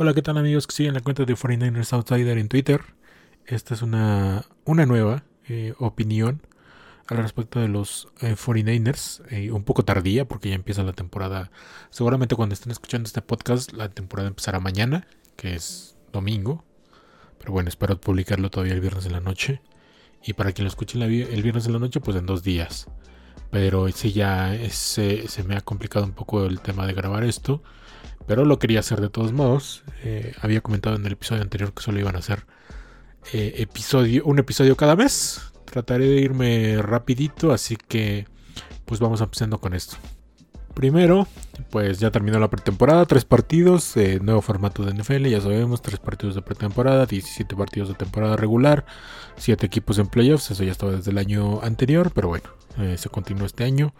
Hola, ¿qué tal amigos que siguen la cuenta de 49ers Outsider en Twitter? Esta es una, una nueva eh, opinión al respecto de los 49ers, eh, eh, un poco tardía porque ya empieza la temporada. Seguramente cuando estén escuchando este podcast, la temporada empezará mañana, que es domingo. Pero bueno, espero publicarlo todavía el viernes en la noche. Y para quien lo escuche el viernes en la noche, pues en dos días. Pero sí, ya se me ha complicado un poco el tema de grabar esto pero lo quería hacer de todos modos. Eh, había comentado en el episodio anterior que solo iban a hacer eh, episodio, un episodio cada mes. Trataré de irme rapidito, así que pues vamos empezando con esto. Primero, pues ya terminó la pretemporada, tres partidos, eh, nuevo formato de NFL, ya sabemos, tres partidos de pretemporada, 17 partidos de temporada regular, 7 equipos en playoffs, eso ya estaba desde el año anterior, pero bueno, se continúa este año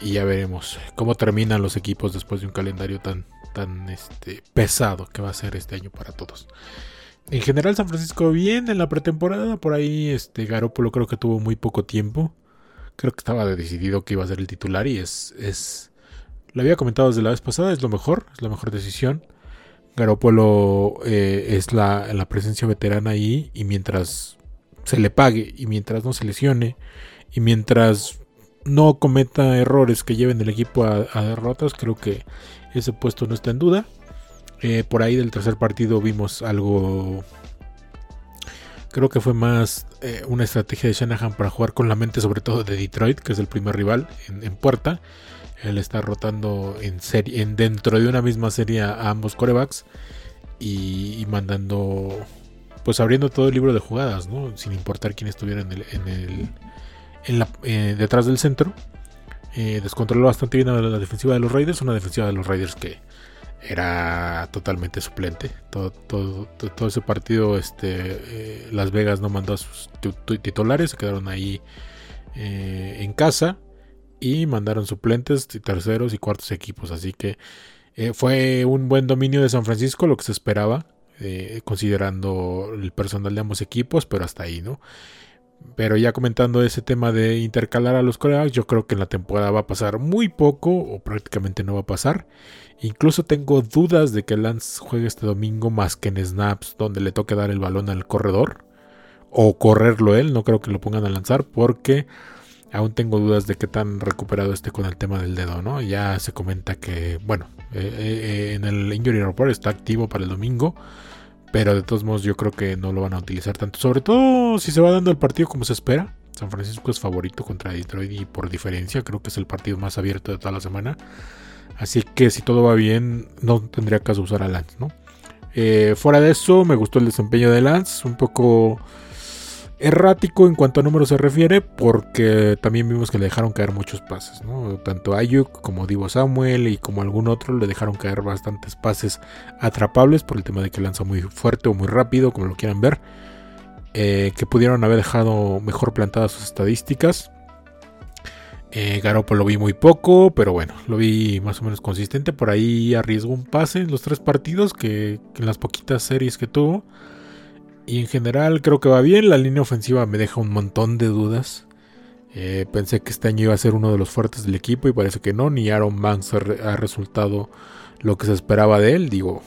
y ya veremos cómo terminan los equipos después de un calendario tan, tan este, pesado que va a ser este año para todos. En general San Francisco bien en la pretemporada, por ahí este Garópolo creo que tuvo muy poco tiempo. Creo que estaba decidido que iba a ser el titular y es es lo había comentado desde la vez pasada, es lo mejor, es la mejor decisión. Garópolo eh, es la, la presencia veterana ahí y mientras se le pague y mientras no se lesione y mientras no cometa errores que lleven el equipo a, derrotas, creo que ese puesto no está en duda. Eh, por ahí del tercer partido vimos algo. Creo que fue más eh, una estrategia de Shanahan para jugar con la mente, sobre todo de Detroit, que es el primer rival en, puerta. Él está rotando en serie, en dentro de una misma serie a ambos corebacks y, mandando, pues abriendo todo el libro de jugadas, ¿no? Sin importar quién estuviera en el eh, detrás del centro. Eh, descontroló bastante bien la defensiva de los Raiders. Una defensiva de los Raiders que era totalmente suplente. Todo, ese partido, este, eh, Las Vegas no mandó a sus titulares, se quedaron ahí en casa y mandaron suplentes, terceros y cuartos equipos. Así que fue un buen dominio de San Francisco, lo que se esperaba, considerando el personal de ambos equipos, pero hasta ahí, ¿no? Pero ya comentando ese tema de intercalar a los corebacks, yo creo que en la temporada va a pasar muy poco o prácticamente no va a pasar. Incluso tengo dudas de que Lance juegue este domingo más que en snaps donde le toque dar el balón al corredor o correrlo él. No creo que lo pongan a lanzar porque aún tengo dudas de qué tan recuperado esté con el tema del dedo, ¿no? Ya se comenta que, bueno, eh, eh, en el Injury Report está activo para el domingo pero de todos modos yo creo que no lo van a utilizar tanto. Sobre todo si se va dando el partido como se espera. San Francisco es favorito contra Detroit y por diferencia creo que es el partido más abierto de toda la semana. Así que si todo va bien no tendría caso usar a Lance, ¿no? Eh, fuera de eso me gustó el desempeño de Lance. Un poco errático en cuanto a números se refiere, porque también vimos que le dejaron caer muchos pases. Tanto Ayuk como Divo Samuel y como algún otro le dejaron caer bastantes pases atrapables por el tema de que lanza muy fuerte o muy rápido, como lo quieran ver, eh, que pudieron haber dejado mejor plantadas sus estadísticas. Eh, Garopo lo vi muy poco, pero bueno, lo vi más o menos consistente. Por ahí arriesgó un pase en los tres partidos que en las poquitas series que tuvo. Y en general creo que va bien. La línea ofensiva me deja un montón de dudas. Eh, pensé que este año iba a ser uno de los fuertes del equipo y parece que no. Ni Aaron Banks ha, resultado lo que se esperaba de él. Digo,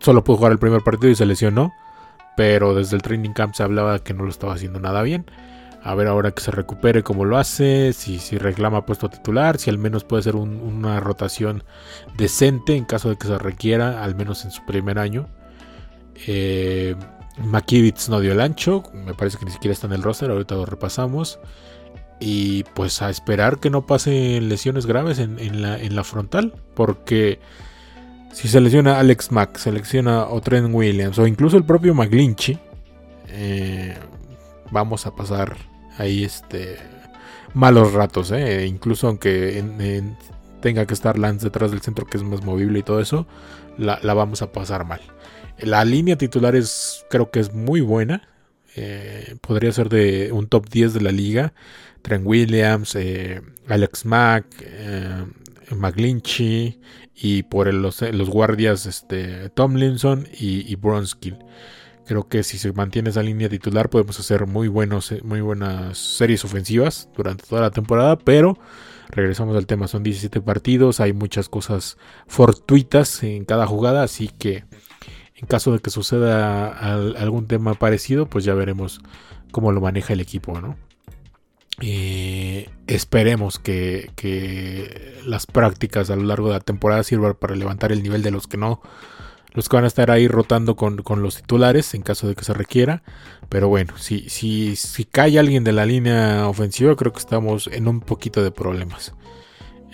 solo pudo jugar el primer partido y se lesionó. Pero desde el training camp se hablaba que no lo estaba haciendo nada bien. A ver ahora que se recupere cómo lo hace, si, si reclama puesto titular, si al menos puede ser una rotación decente en caso de que se requiera, al menos en su primer año. Eh, Makivitz no dio el ancho, me parece que ni siquiera está en el roster, ahorita lo repasamos. Y pues a esperar que no pasen lesiones graves en, la, frontal, porque si se lesiona Alex Mack, se lesiona o Trent Williams o incluso el propio McGlinchy, eh, vamos a pasar ahí este malos ratos, eh. incluso aunque tenga que estar Lance detrás del centro que es más movible y todo eso, la vamos a pasar mal. La línea titular es, creo que es muy buena. Eh, podría ser de un top 10 de la liga. Trent Williams, eh, Alex Mack, eh, y por los, los, guardias este, Tomlinson y, y Bronskill. Creo que si se mantiene esa línea titular podemos hacer muy, buenos, muy buenas series ofensivas durante toda la temporada, pero regresamos al tema, son 17 partidos, hay muchas cosas fortuitas en cada jugada, así que en caso de que suceda algún tema parecido, pues ya veremos cómo lo maneja el equipo, ¿no? Eh, esperemos que, que, las prácticas a lo largo de la temporada sirvan para levantar el nivel de los que no, los que van a estar ahí rotando con, los titulares en caso de que se requiera. Pero bueno, si, si, si cae alguien de la línea ofensiva, creo que estamos en un poquito de problemas.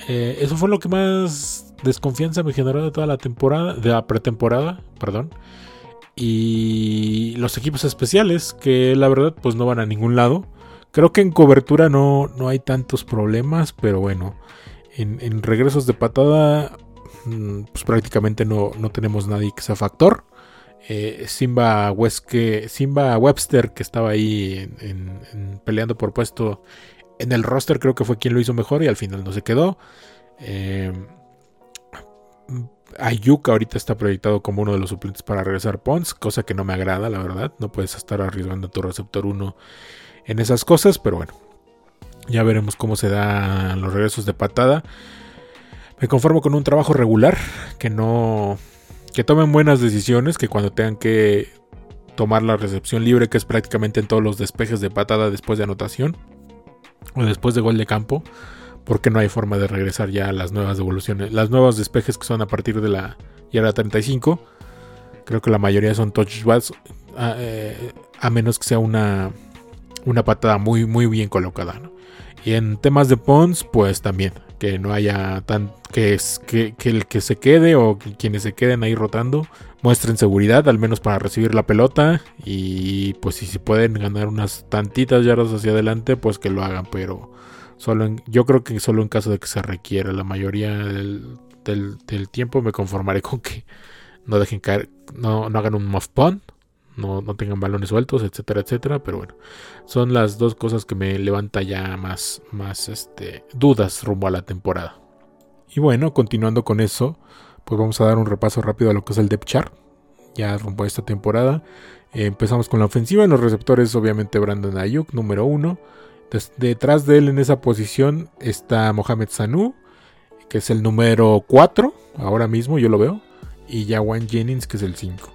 Eh, eso fue lo que más desconfianza me generó de toda la temporada, de la pretemporada, perdón. Y los equipos especiales, que la verdad pues no van a ningún lado. Creo que en cobertura no, no hay tantos problemas, pero bueno, en, regresos de patada, pues prácticamente no, no, tenemos nadie que sea factor. Eh, Simba, Simba Webster, que estaba ahí peleando por puesto en el roster, creo que fue quien lo hizo mejor y al final no se quedó. Eh, Ayuk ahorita está proyectado como uno de los suplentes para regresar Pons, cosa que no me agrada, la verdad. No puedes estar arriesgando a tu receptor 1 en esas cosas, pero bueno, ya veremos cómo se dan los regresos de patada. Me conformo con un trabajo regular, que no. que tomen buenas decisiones, que cuando tengan que tomar la recepción libre, que es prácticamente en todos los despejes de patada después de anotación o después de gol de campo, porque no hay forma de regresar ya a las nuevas devoluciones, las nuevas despejes que son a partir de la yarda 35. Creo que la mayoría son touchbacks, a, eh, a menos que sea una una patada muy, muy bien colocada. Y en temas de Pons, pues también, que no haya tan. Que, es, que, el que se quede o quienes se queden ahí rotando muestren seguridad, al menos para recibir la pelota. Y pues si se pueden ganar unas tantitas yardas hacia adelante, pues que lo hagan. Pero solo yo creo que solo en caso de que se requiera. La mayoría del, del, tiempo me conformaré con que no dejen caer, no, no hagan un muff no, tengan balones sueltos, etcétera, etcétera. Pero bueno, son las dos cosas que me levanta ya más, más este, dudas rumbo a la temporada. Y bueno, continuando con eso, pues vamos a dar un repaso rápido a lo que es el depth chart. Ya rumbo a esta temporada. Eh, empezamos con la ofensiva. En los receptores, obviamente, Brandon Ayuk, número uno. detrás de él en esa posición está Mohamed Sanu, que es el número 4. Ahora mismo yo lo veo. Y Jawan Jennings, que es el 5.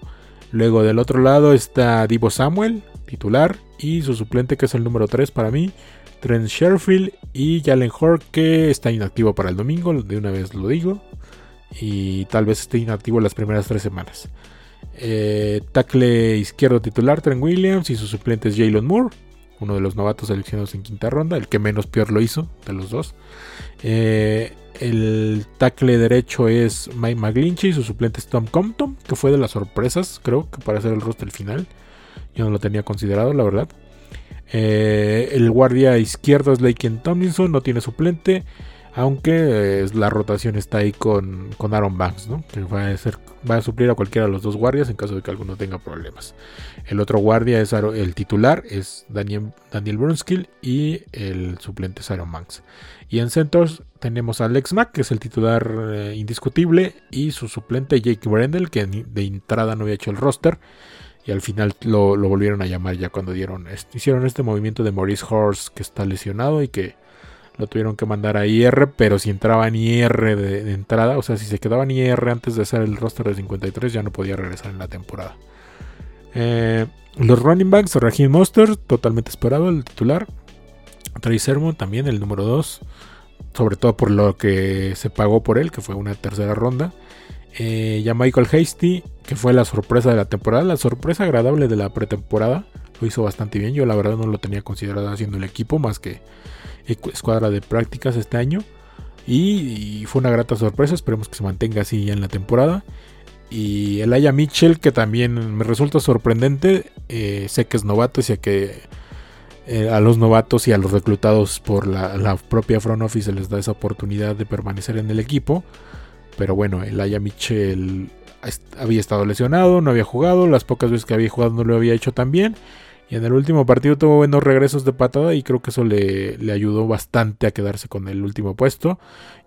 Luego del otro lado está Divo Samuel, titular, y su suplente que es el número 3 para mí, Trent Sherfield y Jalen Hort que está inactivo para el domingo, de una vez lo digo, y tal vez esté inactivo las primeras tres semanas. Eh, tackle izquierdo titular Trent Williams y su suplente es Jalen Moore, uno de los novatos seleccionados en quinta ronda, el que menos peor lo hizo de los dos. Eh, el tackle derecho es Mike McGlinchey, su suplente es Tom Compton, que fue de las sorpresas, creo que para hacer el roster final. Yo no lo tenía considerado, la verdad. Eh, el guardia izquierdo es Laken Tomlinson, no tiene suplente. Aunque eh, la rotación está ahí con, Aaron Banks, ¿no? que va a, ser, va a suplir a cualquiera de los dos guardias en caso de que alguno tenga problemas. El otro guardia es el titular, es Daniel, Daniel Brunskill y el suplente es Aaron Banks. Y en centros tenemos a Alex Mack, que es el titular eh, indiscutible, y su suplente Jake Brendel, que de entrada no había hecho el roster. Y al final lo, volvieron a llamar ya cuando dieron, hicieron este movimiento de Maurice Horst, que está lesionado y que lo tuvieron que mandar a IR, pero si entraba en IR de, entrada, o sea, si se quedaba en IR antes de hacer el roster de 53, ya no podía regresar en la temporada. Eh, los running backs, Raheem Monster, totalmente esperado, el titular. Trey Sermon también, el número 2, sobre todo por lo que se pagó por él, que fue una tercera ronda. Eh, ya Michael Hasty, que fue la sorpresa de la temporada, la sorpresa agradable de la pretemporada, lo hizo bastante bien. Yo la verdad no lo tenía considerado haciendo el equipo, más que escuadra de prácticas este año. Y, fue una grata sorpresa, esperemos que se mantenga así ya en la temporada. Y el Aya Mitchell, que también me resulta sorprendente, eh, sé que es novato sé que eh, a los novatos y a los reclutados por la, propia front office les da esa oportunidad de permanecer en el equipo. Pero bueno, el Aya Mitchell había estado lesionado, no había jugado, las pocas veces que había jugado no lo había hecho tan bien. Y en el último partido tuvo buenos regresos de patada y creo que eso le, ayudó bastante a quedarse con el último puesto.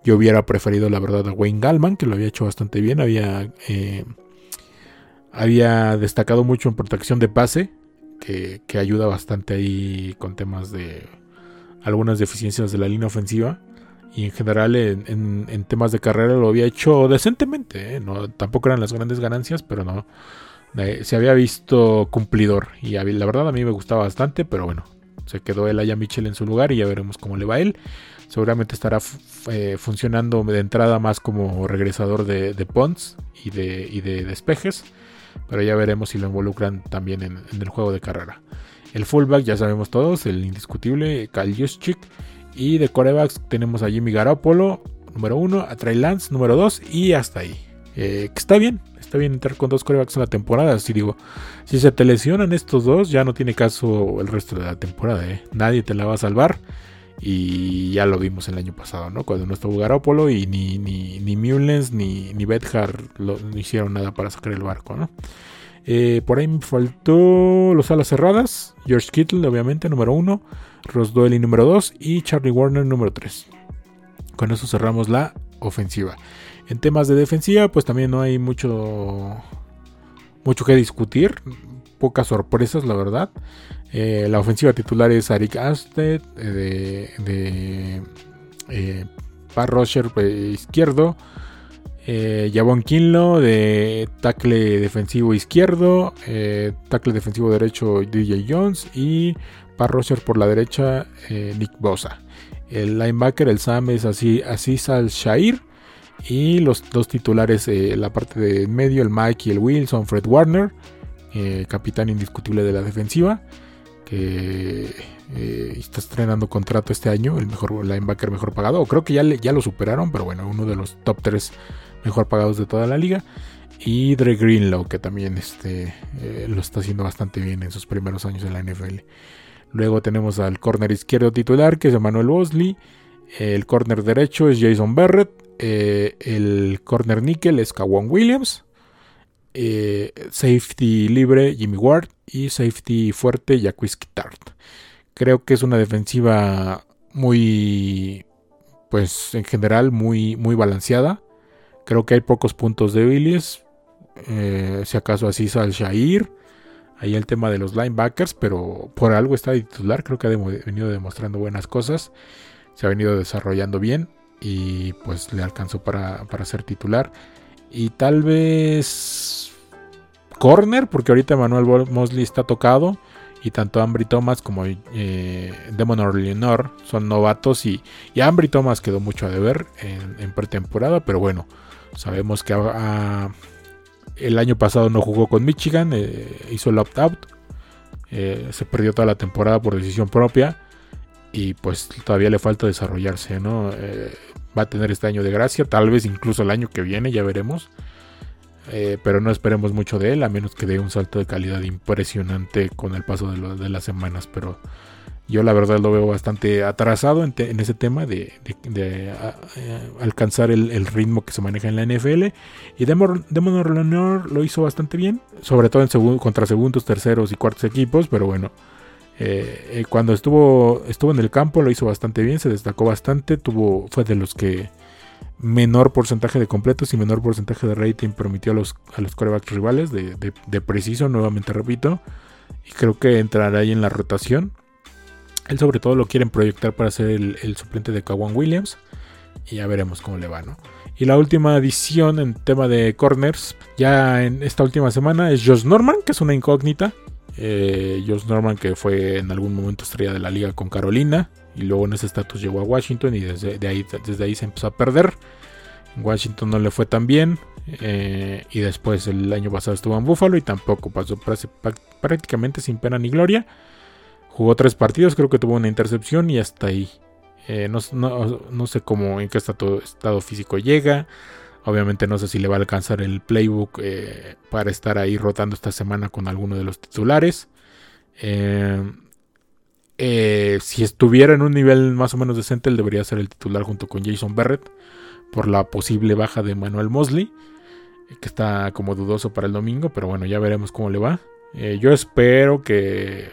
Yo hubiera preferido la verdad a Wayne Gallman, que lo había hecho bastante bien. Había, eh, había destacado mucho en protección de pase, que, ayuda bastante ahí con temas de algunas deficiencias de la línea ofensiva. Y en general en, temas de carrera lo había hecho decentemente. ¿eh? No, tampoco eran las grandes ganancias, pero no, se había visto cumplidor. Y la verdad a mí me gustaba bastante, pero bueno, se quedó el Aya Mitchell en su lugar y ya veremos cómo le va a él. Seguramente estará eh, funcionando de entrada más como regresador de, de Pons y de, de despejes. Pero ya veremos si lo involucran también en, el juego de carrera. El fullback ya sabemos todos, el indiscutible Kyle. Y de corebacks tenemos a Jimmy Garoppolo, número uno, a Trey Lance, número dos, y hasta ahí. Eh, está bien, está bien entrar con dos corebacks en la temporada. Así digo, si se te lesionan estos dos, ya no tiene caso el resto de la temporada. ¿eh? Nadie te la va a salvar. Y ya lo vimos el año pasado, ¿no? Cuando no estuvo Garoppolo y ni, ni, ni Mullens ni, ni Bethard no hicieron nada para sacar el barco, ¿no? Eh, por ahí me faltó los alas cerradas. George Kittle, obviamente, número uno. Ross Doyle, número dos. Y Charlie Warner, número tres. Con eso cerramos la ofensiva. En temas de defensiva, pues también no hay mucho, mucho que discutir. Pocas sorpresas, la verdad. Eh, la ofensiva titular es Arik Asted eh, de, de eh, izquierdo. Eh, Javon Kinlo de tackle defensivo izquierdo. tackle defensivo derecho DJ Jones. Y Par Roger por la derecha Nick Bosa. El linebacker, el Sam es así, Aziz Al-Shair. Y los dos titulares, eh, la parte de medio, el Mike y el Wilson, Fred Warner, eh, capitán indiscutible de la defensiva, que eh, está estrenando contrato este año, el mejor linebacker mejor pagado, creo que ya, ya lo superaron, pero bueno, uno de los top 3 mejor pagados de toda la liga. Y Dre Greenlow, que también este, lo está haciendo bastante bien en sus primeros años en la NFL. Luego tenemos al corner izquierdo titular, que es Emmanuel Bosley. El corner derecho es Jason Barrett. Eh, el corner nickel es Kawan Williams. Eh, safety libre Jimmy Ward. Y safety fuerte Jacques Tart. Creo que es una defensiva muy, pues en general muy, muy balanceada. Creo que hay pocos puntos débiles. Eh, si acaso así al Shair. Ahí el tema de los linebackers, pero por algo está de titular. Creo que ha venido demostrando buenas cosas. Se ha venido desarrollando bien y pues le alcanzó para, ser titular. Y tal vez corner, porque ahorita Manuel Mosley está tocado. Y tanto Ambry Thomas como eh, Demon Leonor son novatos. Y, y Ambry Thomas quedó mucho a deber en, pretemporada. Pero bueno, sabemos que el año pasado no jugó con Michigan. Eh, hizo el opt-out. Eh, se perdió toda la temporada por decisión propia y pues todavía le falta desarrollarse, ¿no? Eh, va a tener este año de gracia, tal vez incluso el año que viene, ya veremos. Eh, pero no esperemos mucho de él, a menos que dé un salto de calidad impresionante con el paso de, las semanas. Pero yo la verdad lo veo bastante atrasado en, ese tema de, eh, alcanzar el, ritmo que se maneja en la NFL. Y Demon, Demon lo hizo bastante bien, sobre todo en contra segundos, terceros y cuartos equipos, pero bueno. Eh, eh, cuando estuvo, estuvo en el campo lo hizo bastante bien, se destacó bastante, tuvo, fue de los que menor porcentaje de completos y menor porcentaje de rating permitió a los, a los corebacks rivales de, preciso, nuevamente repito, y creo que entrará ahí en la rotación. Él sobre todo lo quieren proyectar para ser el, suplente de Kawan Williams y ya veremos cómo le va, ¿no? Y la última adición en tema de corners, ya en esta última semana, es Josh Norman, que es una incógnita. Eh, Norman, que fue en algún momento estrella de la liga con Carolina, y luego en ese estatus llegó a Washington y desde ahí, desde ahí se empezó a perder. Washington no le fue tan bien. Eh, y después el año pasado estuvo en Buffalo y tampoco pasó prácticamente sin pena ni gloria. Jugó tres partidos, creo que tuvo una intercepción y hasta ahí. Eh, no, sé cómo, en qué estado, estado físico llega. Obviamente no sé si le va a alcanzar el playbook eh, para estar ahí rotando esta semana con alguno de los titulares. Eh, eh, si estuviera en un nivel más o menos decente, él debería ser el titular junto con Jason Barrett por la posible baja de Manuel Mosley, que está como dudoso para el domingo, pero bueno, ya veremos cómo le va. yo espero que,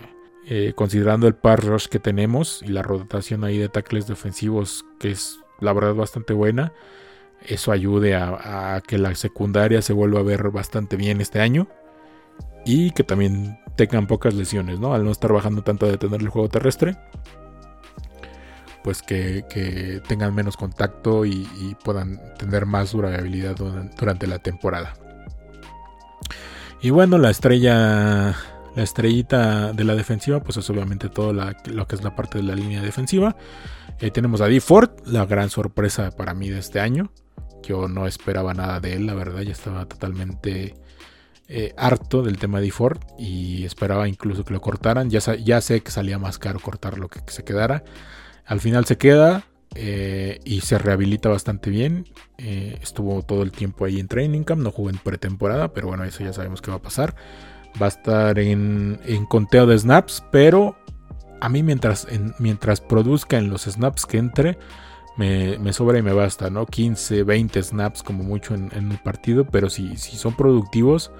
considerando el par rush que tenemos y la rotación ahí de tackles defensivos, que es la verdad bastante buena, eso ayude a, que la secundaria se vuelva a ver bastante bien este año y que también tengan pocas lesiones, ¿no? Al no estar bajando tanto a detener el juego terrestre, pues que, tengan menos contacto y, puedan tener más durabilidad durante la temporada. Y bueno, la estrella, la estrellita de la defensiva, pues es obviamente todo lo que es la parte de la línea defensiva. Eh, tenemos a D Ford, la gran sorpresa para mí de este año. Yo no esperaba nada de él, la verdad, ya estaba totalmente eh, harto del tema de Ford y esperaba incluso que lo cortaran. Ya, ya sé que salía más caro cortarlo que que se quedara. Al final se queda eh, y se rehabilita bastante bien. Eh, estuvo todo el tiempo ahí en Training Camp, no jugó en pretemporada, pero bueno, eso ya sabemos que va a pasar. Va a estar en, conteo de snaps, pero a mí mientras, mientras produzca en los snaps que entre, me, sobra y me basta, ¿no? 15, 20 snaps como mucho en, en partido, pero si, son productivos,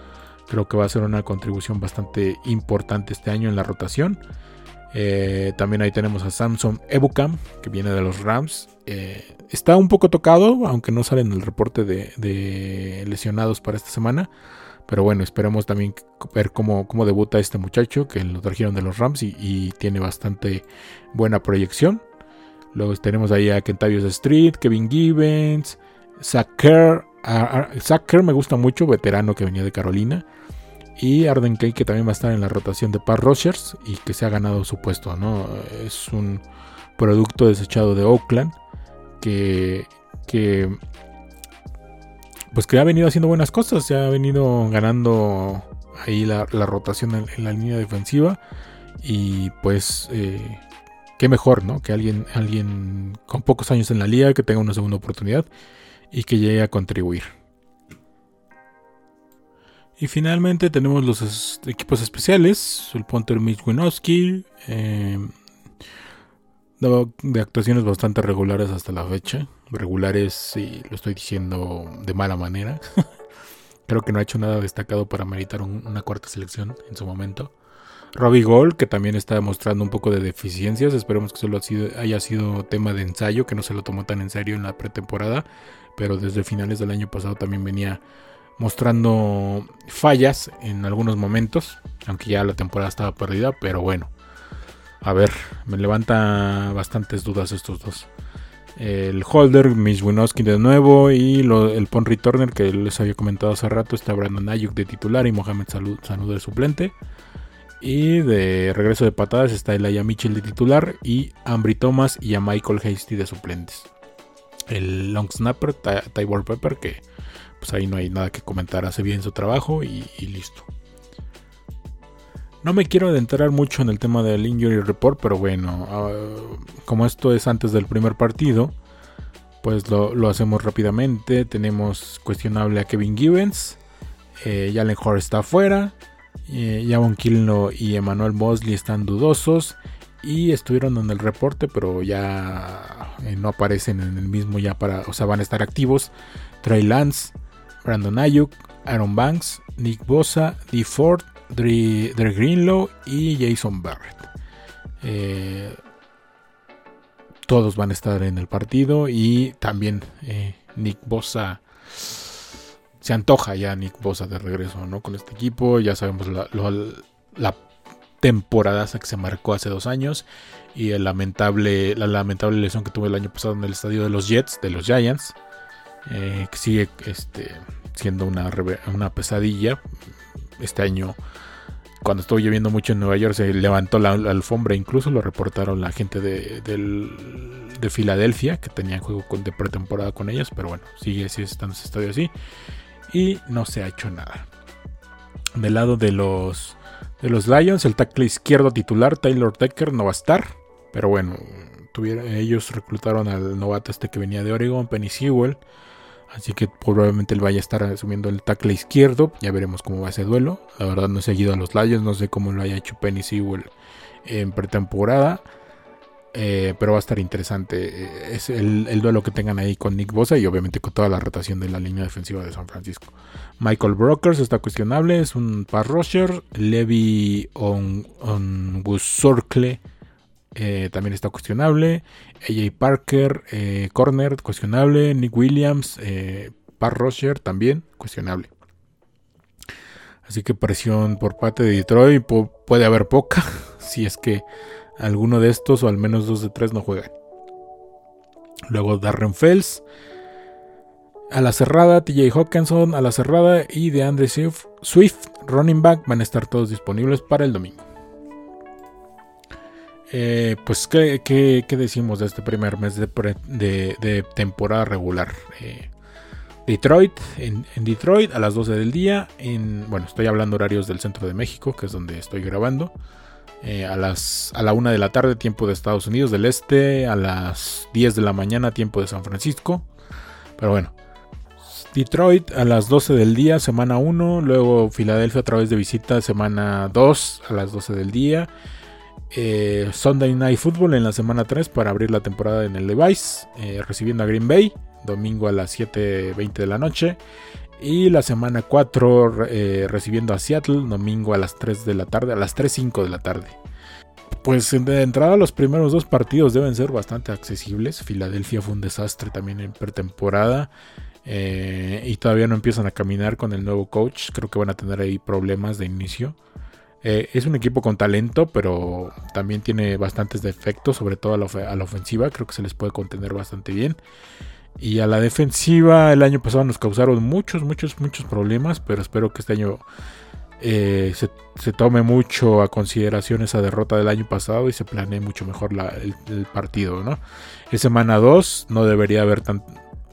creo que va a ser una contribución bastante importante este año en la rotación. Eh, también ahí tenemos a Samson Ebukam, que viene de los Rams. Eh, está un poco tocado, aunque no sale en el reporte de, lesionados para esta semana. Pero bueno, esperemos también ver cómo, cómo debuta este muchacho, que lo trajeron de los Rams y, tiene bastante buena proyección. Luego tenemos ahí a Kentavious Street, Kevin Gibbons, Zach Kerr. Me gusta mucho, veterano que venía de Carolina. Y Arden Kay, que también va a estar en la rotación de Par Rogers y que se ha ganado su puesto, ¿no? Es un producto desechado de Oakland que, que pues que ha venido haciendo buenas cosas, se ha venido ganando ahí la, rotación en, la línea defensiva y pues eh, qué mejor, ¿no? Que alguien, alguien con pocos años en la liga que tenga una segunda oportunidad y que llegue a contribuir. Y finalmente tenemos los equipos especiales. El punter Mitch Winowski. Em, de actuaciones bastante regulares hasta la fecha. Regulares, y lo estoy diciendo de mala manera. Creo que no ha hecho nada destacado para meritar una cuarta selección en su momento. Robbie Gold, que también está demostrando un poco de deficiencias. Esperemos que solo haya sido tema de ensayo, que no se lo tomó tan en serio en la pretemporada. Pero desde finales del año pasado también venía mostrando fallas en algunos momentos, aunque ya la temporada estaba perdida, pero bueno, a ver, me levanta bastantes dudas estos dos. El holder, Miss Winowski de nuevo y el pon returner que les había comentado hace rato, está Brandon Ayuk de titular y Mohamed Sanud de suplente. Y de regreso de patadas está Elijah Mitchell de titular y Ambry Thomas y a Michael Hasty de suplentes. El long snapper, Ty Pepper, que pues ahí no hay nada que comentar, hace bien su trabajo y, listo. No me quiero adentrar mucho en el tema del injury report, pero bueno, ah, como esto es antes del primer partido, pues lo, hacemos rápidamente. Tenemos cuestionable a Kevin Gibbons, eh, Jalen Hore está afuera, eh, Javon Kilno y Emmanuel Mosley están dudosos y estuvieron en el reporte, pero ya eh, no aparecen en el mismo ya para, o sea, van a estar activos. Trey Lance, Brandon Ayuk, Aaron Banks, Nick Bosa, Dee Ford, Dre, Greenlow y Jason Barrett. Eh, todos van a estar en el partido y también eh, Nick Bosa se antoja ya Nick Bosa de regreso ¿no? con este equipo. Ya sabemos la, la temporada que se marcó hace dos años y el lamentable, la lamentable lesión que tuvo el año pasado en el estadio de los Jets, de los Giants. Eh, que sigue este, siendo una, una pesadilla. Este año, cuando estuvo lloviendo mucho en Nueva York, se levantó la, alfombra. Incluso lo reportaron la gente de, de Filadelfia, que tenían juego de pretemporada con ellos. Pero bueno, sigue, sigue estando ese estadio así. Y no se ha hecho nada. Del lado de los, de los Lions, el tackle izquierdo titular, Taylor Decker, no va a estar. Pero bueno, ellos reclutaron al novato este que venía de Oregon, Penny Sewell. Así que probablemente él vaya a estar asumiendo el tackle izquierdo. Ya veremos cómo va ese duelo. La verdad no he seguido a los Lions. No sé cómo lo haya hecho Penny Sewell en pretemporada. Eh, pero va a estar interesante. Es el, duelo que tengan ahí con Nick Bosa y obviamente con toda la rotación de la línea defensiva de San Francisco. Michael Brokers está cuestionable, es un pass rusher. Levi on, on eh, también está cuestionable. AJ Parker, eh, corner, cuestionable. Nick Williams, eh, Par Roger, también cuestionable. Así que presión por parte de Detroit puede haber poca si es que alguno de estos o al menos dos de tres no juegan. Luego Darren Fells. A la cerrada, TJ Hawkinson a la cerrada y de Andre Swift running back van a estar todos disponibles para el domingo. Eh, pues, ¿qué, decimos de este primer mes de, temporada regular? Eh, Detroit, en, Detroit a las 12 del día. En, bueno, estoy hablando horarios del centro de México, que es donde estoy grabando. Eh, a, las, a la 1 de la tarde, tiempo de Estados Unidos del Este. A las 10 de la mañana, tiempo de San Francisco. Pero bueno, Detroit a las 12 del día, semana 1. Luego Filadelfia a través de visita, semana 2 a las 12 del día. Eh, Sunday Night Football en la semana 3 para abrir la temporada en el Levi's, eh, recibiendo a Green Bay, domingo a las 7.20 de la noche. Y la semana 4 eh, recibiendo a Seattle, domingo a las 3 de la tarde, a las 3.05 de la tarde. Pues de entrada los primeros dos partidos deben ser bastante accesibles. Filadelfia fue un desastre también en pretemporada. y todavía no empiezan a caminar con el nuevo coach. Creo que van a tener ahí problemas de inicio. Eh, es un equipo con talento, pero también tiene bastantes defectos, sobre todo a la, ofensiva. Creo que se les puede contener bastante bien. Y a la defensiva, el año pasado nos causaron muchos, muchos, muchos problemas, pero espero que este año eh, se, tome mucho a consideración esa derrota del año pasado y se planee mucho mejor el, partido, ¿no? En semana 2 no debería haber tan...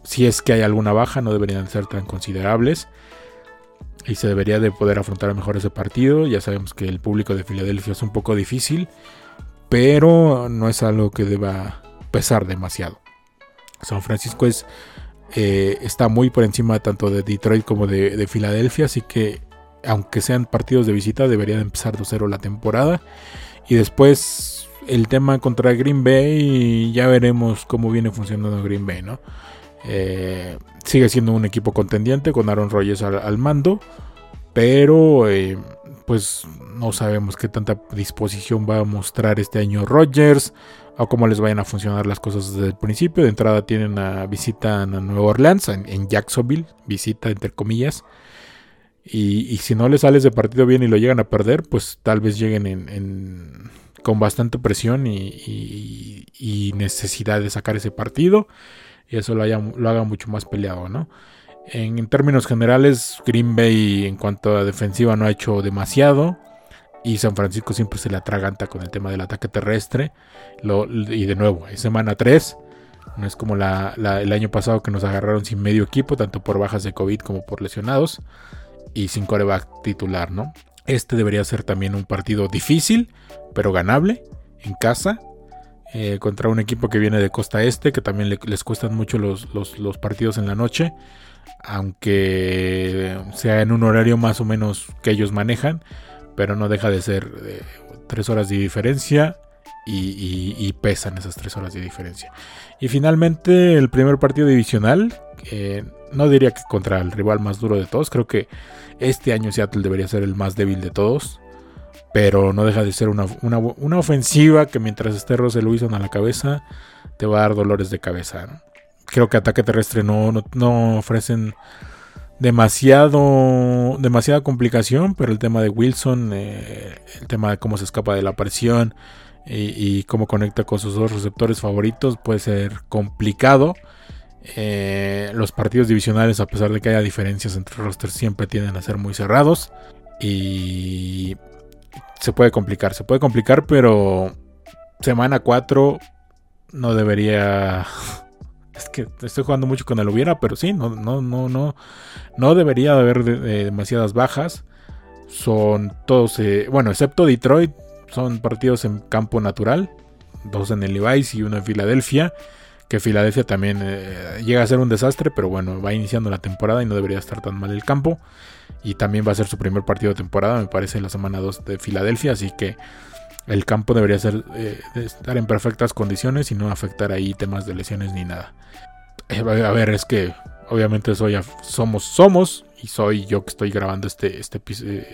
Si es que hay alguna baja, no deberían ser tan considerables y se debería de poder afrontar mejor ese partido. Ya sabemos que el público de Filadelfia es un poco difícil, pero no es algo que deba pesar demasiado. San Francisco es, eh, está muy por encima tanto de Detroit como de, Filadelfia, así que aunque sean partidos de visita, deberían empezar de cero la temporada. Y después el tema contra Green Bay, ya veremos cómo viene funcionando Green Bay, ¿no? Eh, sigue siendo un equipo contendiente con Aaron Rodgers al, mando, pero eh, pues no sabemos qué tanta disposición va a mostrar este año Rodgers o cómo les vayan a funcionar las cosas desde el principio. De entrada tienen una visita a Nueva Orleans, en, Jacksonville, visita entre comillas. Y, si no les sales de partido bien y lo llegan a perder, pues tal vez lleguen en, con bastante presión y, necesidad de sacar ese partido y eso lo, lo haga mucho más peleado, ¿no? En, términos generales, Green Bay en cuanto a defensiva no ha hecho demasiado. Y San Francisco siempre se le atraganta con el tema del ataque terrestre. y de nuevo, semana 3. No es como el año pasado que nos agarraron sin medio equipo, tanto por bajas de COVID como por lesionados. Y sin coreback titular, ¿no? Este debería ser también un partido difícil, pero ganable en casa. Eh, contra un equipo que viene de costa este, que también les cuestan mucho los, partidos en la noche, aunque sea en un horario más o menos que ellos manejan, pero no deja de ser eh, tres horas de diferencia y, pesan esas tres horas de diferencia. Y finalmente el primer partido divisional, no diría que contra el rival más duro de todos, creo que este año Seattle debería ser el más débil de todos pero no deja de ser una, ofensiva que mientras esté Russell Wilson a la cabeza, te va a dar dolores de cabeza. Creo que ataque terrestre no, no, ofrecen demasiado demasiada complicación, pero el tema de Wilson, eh, el tema de cómo se escapa de la presión y, cómo conecta con sus dos receptores favoritos puede ser complicado. Eh, los partidos divisionales, a pesar de que haya diferencias entre rosters, siempre tienden a ser muy cerrados. Y se puede complicar, se puede complicar, pero semana 4 no debería... Es que estoy jugando mucho con el hubiera, pero sí, no, no, no, no, no debería haber demasiadas bajas. Son todos, eh, bueno, excepto Detroit, son partidos en campo natural, dos en el Levi's y uno en Filadelfia. Que Filadelfia también eh, llega a ser un desastre, pero bueno, va iniciando la temporada y no debería estar tan mal el campo y también va a ser su primer partido de temporada, me parece, la semana 2 de Filadelfia, así que el campo debería ser, eh, estar en perfectas condiciones y no afectar ahí temas de lesiones ni nada. Eh, a ver, es que obviamente soy somos somos y soy yo que estoy grabando este este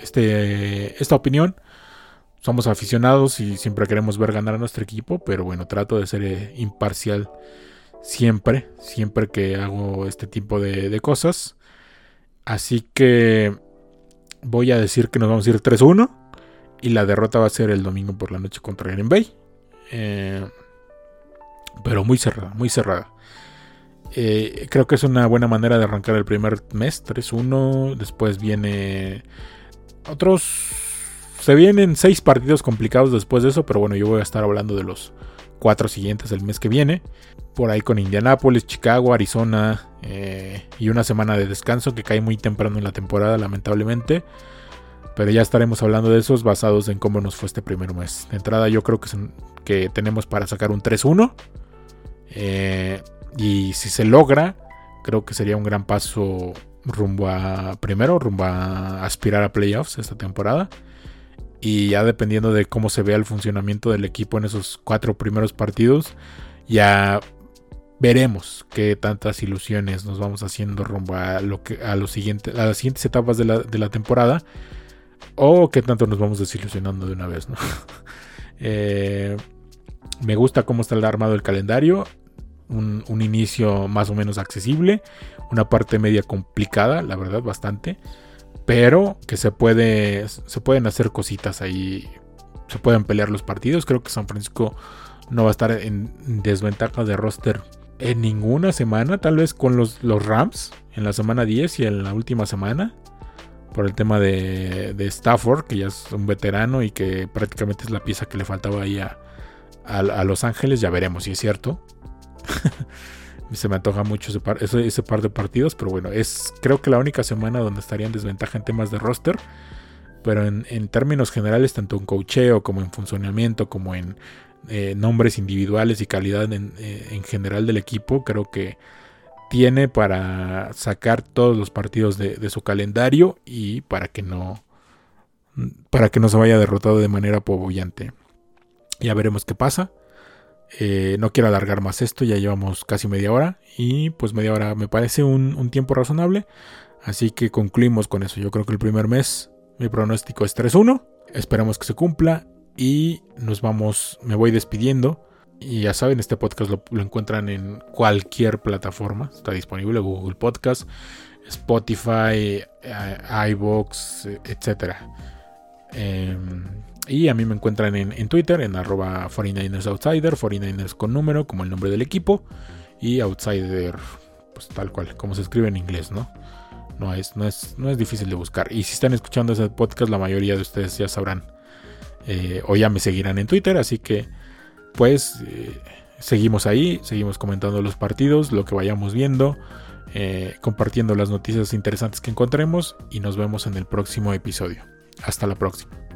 este esta opinión. Somos aficionados y siempre queremos ver ganar a nuestro equipo, pero bueno, trato de ser eh, imparcial siempre, siempre que hago este tipo de cosas. Así que voy a decir que nos vamos a ir 3-1. Y la derrota va a ser el domingo por la noche contra Green Bay. Eh, pero muy cerrada, muy cerrada. Eh, creo que es una buena manera de arrancar el primer mes, 3-1. Después viene otros se vienen seis partidos complicados después de eso, pero bueno, yo voy a estar hablando de los cuatro siguientes del mes que viene. Por ahí con Indianápolis, Chicago, Arizona eh, y una semana de descanso que cae muy temprano en la temporada, lamentablemente. Pero ya estaremos hablando de esos basados en cómo nos fue este primer mes. De entrada yo creo que, que tenemos para sacar un 3-1. Eh, y si se logra, creo que sería un gran paso rumbo a primero, rumbo a aspirar a playoffs esta temporada. Y ya dependiendo de cómo se vea el funcionamiento del equipo en esos cuatro primeros partidos, ya veremos qué tantas ilusiones nos vamos haciendo rumbo a, lo que, a, los siguientes, a las siguientes etapas de la, de la temporada. O qué tanto nos vamos desilusionando de una vez, eh, me gusta cómo está armado el calendario. Un, inicio más o menos accesible. Una parte media complicada, la verdad, bastante. Pero que se puede se pueden hacer cositas ahí. Se pueden pelear los partidos. Creo que San Francisco no va a estar en desventaja de roster en ninguna semana. Tal vez con los, los Rams en la semana 10 y en la última semana por el tema de, Stafford que ya es un veterano y que prácticamente es la pieza que le faltaba ahí a, Los Ángeles ya veremos si es cierto se me antoja mucho ese par, ese, par, de partidos, pero bueno, es creo que la única semana donde estaría en desventaja en temas de roster. Pero en, términos generales, tanto en cocheo como en funcionamiento, como en eh, nombres individuales y calidad eh, en, general del equipo, creo que tiene para sacar todos los partidos de, su calendario y para que no para que no se vaya derrotado de manera apabullante. Ya veremos qué pasa. Eh, no quiero alargar más esto, ya llevamos casi media hora y pues media hora me parece un, tiempo razonable. Así que concluimos con eso. Yo creo que el primer mes mi pronóstico es 3-1. Esperamos que se cumpla y nos vamos, me voy despidiendo. Y ya saben, este podcast lo, encuentran en cualquier plataforma. Está disponible Google Podcast, Spotify, eh, iVoox, etc. Y a mí me encuentran en, Twitter, en arroba 49ers Outsider, 49ers con número, como el nombre del equipo. Y Outsider, pues tal cual, como se escribe en inglés, ¿no? No es, no es, no es difícil de buscar. Y si están escuchando ese podcast, la mayoría de ustedes ya sabrán. Eh, o ya me seguirán en Twitter. Así que, pues, eh, seguimos ahí, seguimos comentando los partidos, lo que vayamos viendo. Eh, compartiendo las noticias interesantes que encontremos y nos vemos en el próximo episodio. Hasta la próxima.